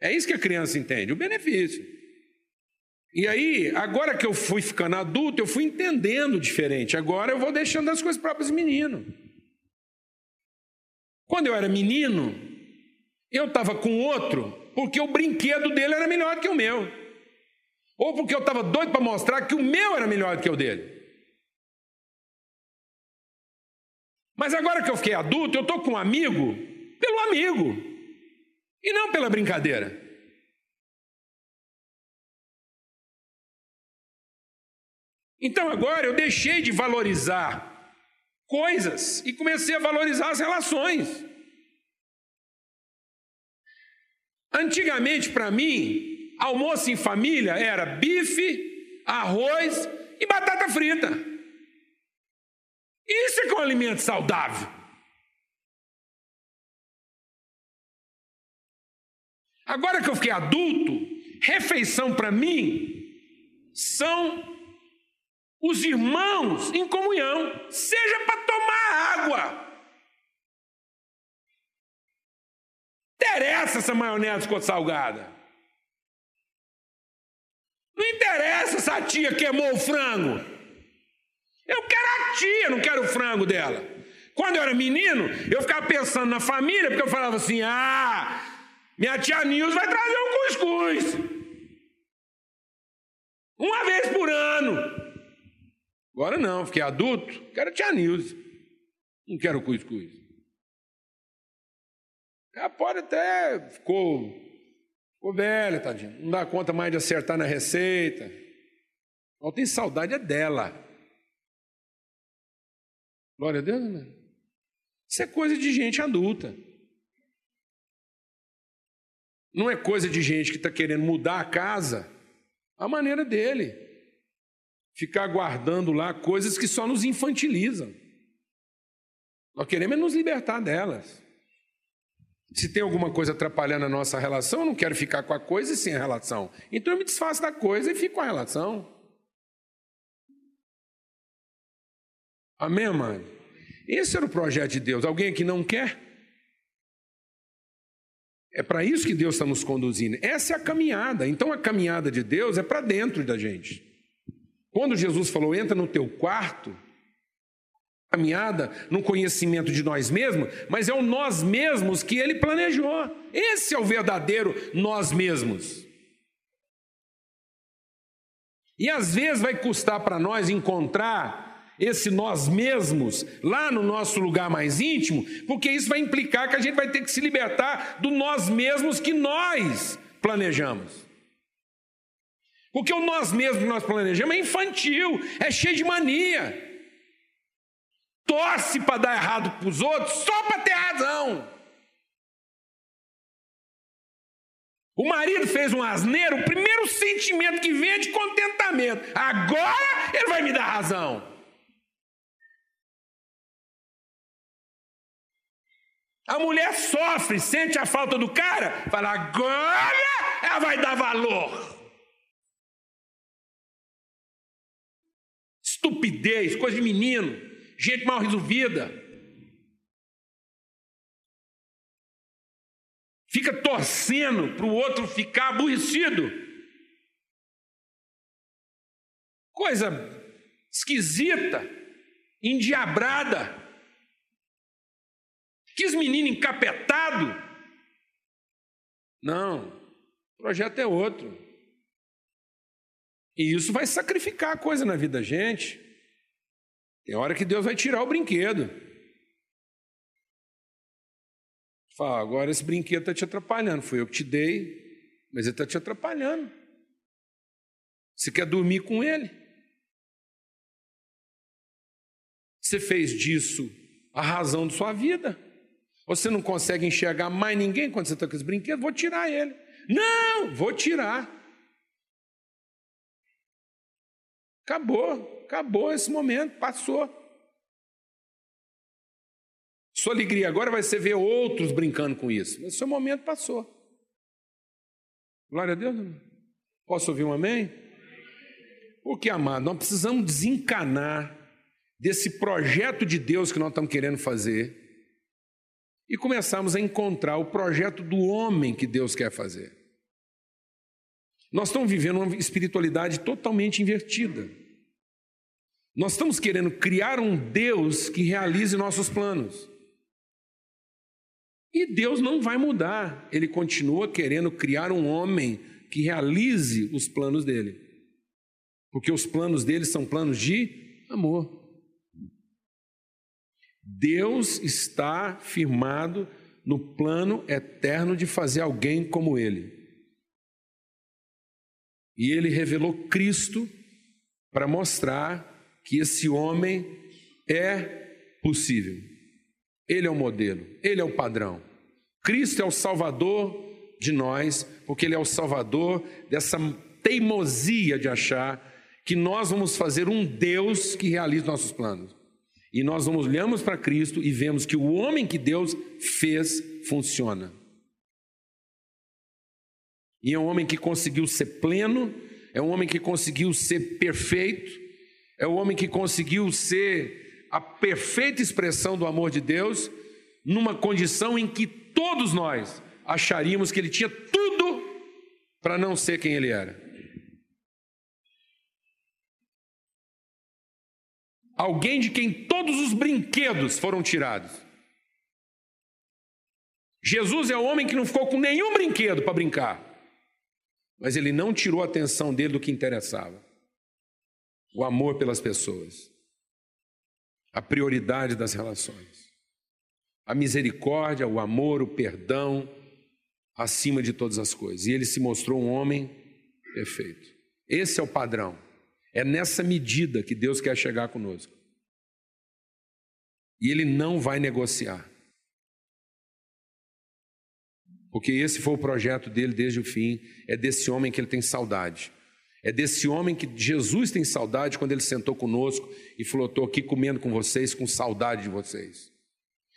É isso que a criança entende, o benefício. E aí, agora que eu fui ficando adulto, eu fui entendendo diferente. Agora eu vou deixando as coisas próprias menino. Quando eu era menino, eu estava com outro porque o brinquedo dele era melhor que o meu. Ou porque eu estava doido para mostrar que o meu era melhor do que o dele. Mas agora que eu fiquei adulto, eu estou com um amigo pelo amigo e não pela brincadeira. Então agora eu deixei de valorizar coisas e comecei a valorizar as relações. Antigamente, para mim, almoço em família era bife, arroz e batata frita. Isso é que é um alimento saudável. Agora que eu fiquei adulto, refeição para mim são os irmãos em comunhão, seja para tomar água. Interessa essa maionese ficou salgada. Não interessa se a tia queimou o frango. Eu quero a tia, não quero o frango dela. Quando eu era menino, eu ficava pensando na família, porque eu falava assim: ah, minha tia Nils vai trazer um cuscuz. Uma vez por ano. Agora não, fiquei adulto, quero a tia Nils. Não quero cuscuz. Ela pode até ficou, ficou velha, tadinha. Não dá conta mais de acertar na receita. Eu tenho saudade é dela. Glória a Deus, né? Isso é coisa de gente adulta. Não é coisa de gente que está querendo mudar a casa, a maneira dele. Ficar guardando lá coisas que só nos infantilizam. Nós queremos é nos libertar delas. Se tem alguma coisa atrapalhando a nossa relação, eu não quero ficar com a coisa e sem a relação. Então eu me desfaço da coisa e fico com a relação. Amém, mãe? Esse era o projeto de Deus. Alguém aqui não quer? É para isso que Deus está nos conduzindo. Essa é a caminhada. Então a caminhada de Deus é para dentro da gente. Quando Jesus falou, entra no teu quarto, caminhada no conhecimento de nós mesmos, mas é o nós mesmos que ele planejou. Esse é o verdadeiro nós mesmos. E às vezes vai custar para nós encontrar esse nós mesmos lá no nosso lugar mais íntimo, porque isso vai implicar que a gente vai ter que se libertar do nós mesmos que nós planejamos. Porque o nós mesmos que nós planejamos é infantil, é cheio de mania. Torce para dar errado para os outros só para ter razão. O marido fez um asneiro, o primeiro sentimento que vem é de contentamento. Agora ele vai me dar razão. A mulher sofre, sente a falta do cara, fala, agora ela vai dar valor. Estupidez, coisa de menino, gente mal resolvida. Fica torcendo para o outro ficar aborrecido. Coisa esquisita, endiabrada. Quis menino encapetado. Não, o projeto é outro. E isso vai sacrificar a coisa na vida da gente. Tem hora que Deus vai tirar o brinquedo. Fala, agora esse brinquedo está te atrapalhando. Foi eu que te dei, mas ele está te atrapalhando. Você quer dormir com ele? Você fez disso a razão de sua vida? Você não consegue enxergar mais ninguém quando você está com esse brinquedo? Vou tirar ele. Não, vou tirar. Acabou, acabou esse momento, passou. Sua alegria agora vai ser ver outros brincando com isso. Mas seu momento passou. Glória a Deus. Posso ouvir um amém? Porque, amado, nós precisamos desencanar desse projeto de Deus que nós estamos querendo fazer e começarmos a encontrar o projeto do homem que Deus quer fazer. Nós estamos vivendo uma espiritualidade totalmente invertida. Nós estamos querendo criar um Deus que realize nossos planos. E Deus não vai mudar, ele continua querendo criar um homem que realize os planos dele. Porque os planos dele são planos de amor. Deus está firmado no plano eterno de fazer alguém como ele. E ele revelou Cristo para mostrar que esse homem é possível. Ele é o modelo, ele é o padrão. Cristo é o salvador de nós, porque ele é o salvador dessa teimosia de achar que nós vamos fazer um Deus que realize nossos planos. E nós olhamos para Cristo e vemos que o homem que Deus fez funciona. E é um homem que conseguiu ser pleno, é um homem que conseguiu ser perfeito, é um homem que conseguiu ser a perfeita expressão do amor de Deus, numa condição em que todos nós acharíamos que ele tinha tudo para não ser quem ele era. Alguém de quem todos os brinquedos foram tirados. Jesus é o homem que não ficou com nenhum brinquedo para brincar mas ele não tirou a atenção dele do que interessava: o amor pelas pessoas, a prioridade das relações, a misericórdia, o amor, o perdão, acima de todas as coisas. E ele se mostrou um homem perfeito. Esse é o padrão. É nessa medida que Deus quer chegar conosco. E ele não vai negociar. Porque esse foi o projeto dele desde o fim. É desse homem que ele tem saudade. É desse homem que Jesus tem saudade quando ele sentou conosco e falou: Estou aqui comendo com vocês, com saudade de vocês.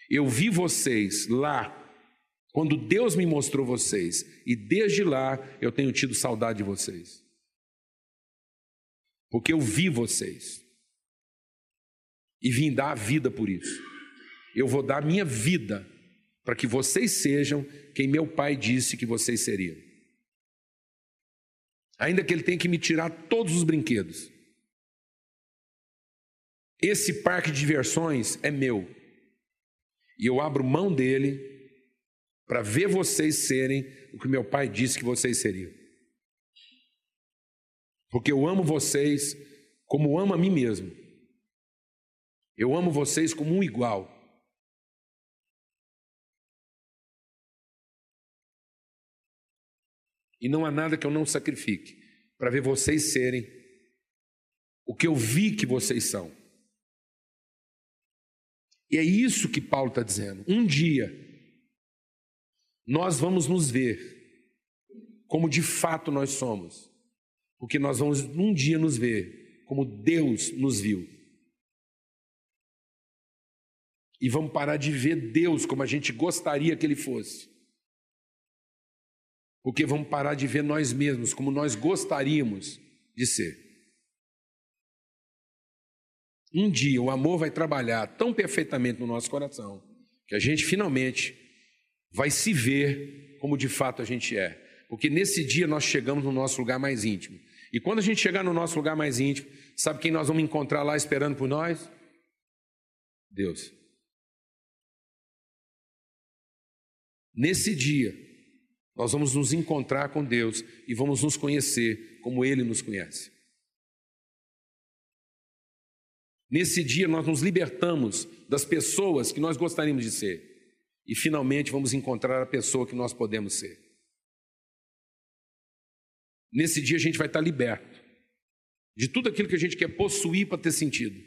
Eu vi vocês lá, quando Deus me mostrou vocês, e desde lá eu tenho tido saudade de vocês. Porque eu vi vocês e vim dar a vida por isso. Eu vou dar a minha vida para que vocês sejam quem meu pai disse que vocês seriam. Ainda que ele tenha que me tirar todos os brinquedos. Esse parque de diversões é meu. E eu abro mão dele para ver vocês serem o que meu pai disse que vocês seriam. Porque eu amo vocês como amo a mim mesmo. Eu amo vocês como um igual. E não há nada que eu não sacrifique para ver vocês serem o que eu vi que vocês são. E é isso que Paulo está dizendo. Um dia, nós vamos nos ver como de fato nós somos, porque nós vamos um dia nos ver como Deus nos viu. E vamos parar de ver Deus como a gente gostaria que Ele fosse. Porque vamos parar de ver nós mesmos como nós gostaríamos de ser. um dia o amor vai trabalhar tão perfeitamente no nosso coração que a gente finalmente vai se ver como de fato a gente é. Porque nesse dia nós chegamos no nosso lugar mais íntimo. E quando a gente chegar no nosso lugar mais íntimo, sabe quem nós vamos encontrar lá esperando por nós? Deus. Nesse dia, nós vamos nos encontrar com Deus e vamos nos conhecer como Ele nos conhece. Nesse dia, nós nos libertamos das pessoas que nós gostaríamos de ser e finalmente vamos encontrar a pessoa que nós podemos ser. Nesse dia, a gente vai estar liberto de tudo aquilo que a gente quer possuir para ter sentido.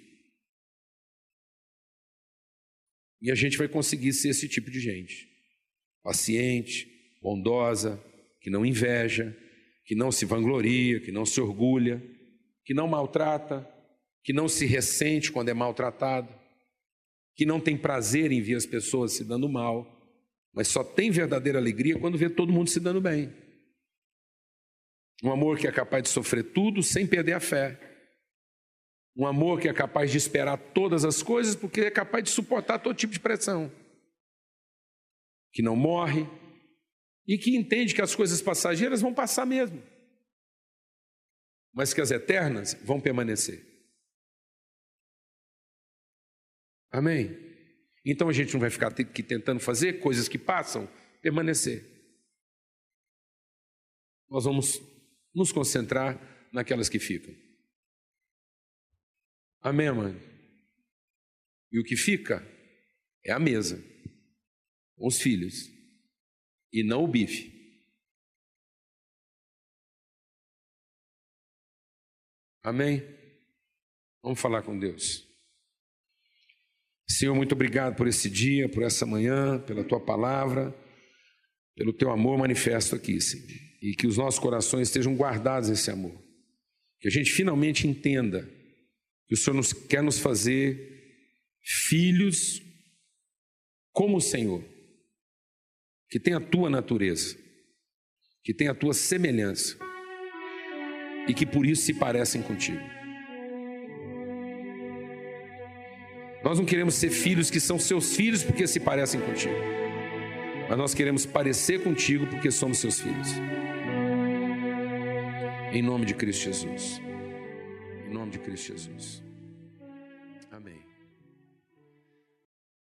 E a gente vai conseguir ser esse tipo de gente paciente, bondosa, que não inveja, que não se vangloria, que não se orgulha, que não maltrata, que não se ressente quando é maltratado, que não tem prazer em ver as pessoas se dando mal, mas só tem verdadeira alegria quando vê todo mundo se dando bem. Um amor que é capaz de sofrer tudo sem perder a fé. Um amor que é capaz de esperar todas as coisas porque é capaz de suportar todo tipo de pressão que não morre e que entende que as coisas passageiras vão passar mesmo, mas que as eternas vão permanecer. Amém? Então a gente não vai ficar aqui tentando fazer coisas que passam, permanecer. Nós vamos nos concentrar naquelas que ficam. Amém, mãe? E o que fica é a mesa os filhos e não o bife. Amém? Vamos falar com Deus. Senhor, muito obrigado por esse dia, por essa manhã, pela tua palavra, pelo teu amor manifesto aqui, Senhor. E que os nossos corações estejam guardados esse amor. Que a gente finalmente entenda que o Senhor nos, quer nos fazer filhos como o Senhor que tem a tua natureza, que tem a tua semelhança e que por isso se parecem contigo. Nós não queremos ser filhos que são seus filhos porque se parecem contigo, mas nós queremos parecer contigo porque somos seus filhos. Em nome de Cristo Jesus. Em nome de Cristo Jesus.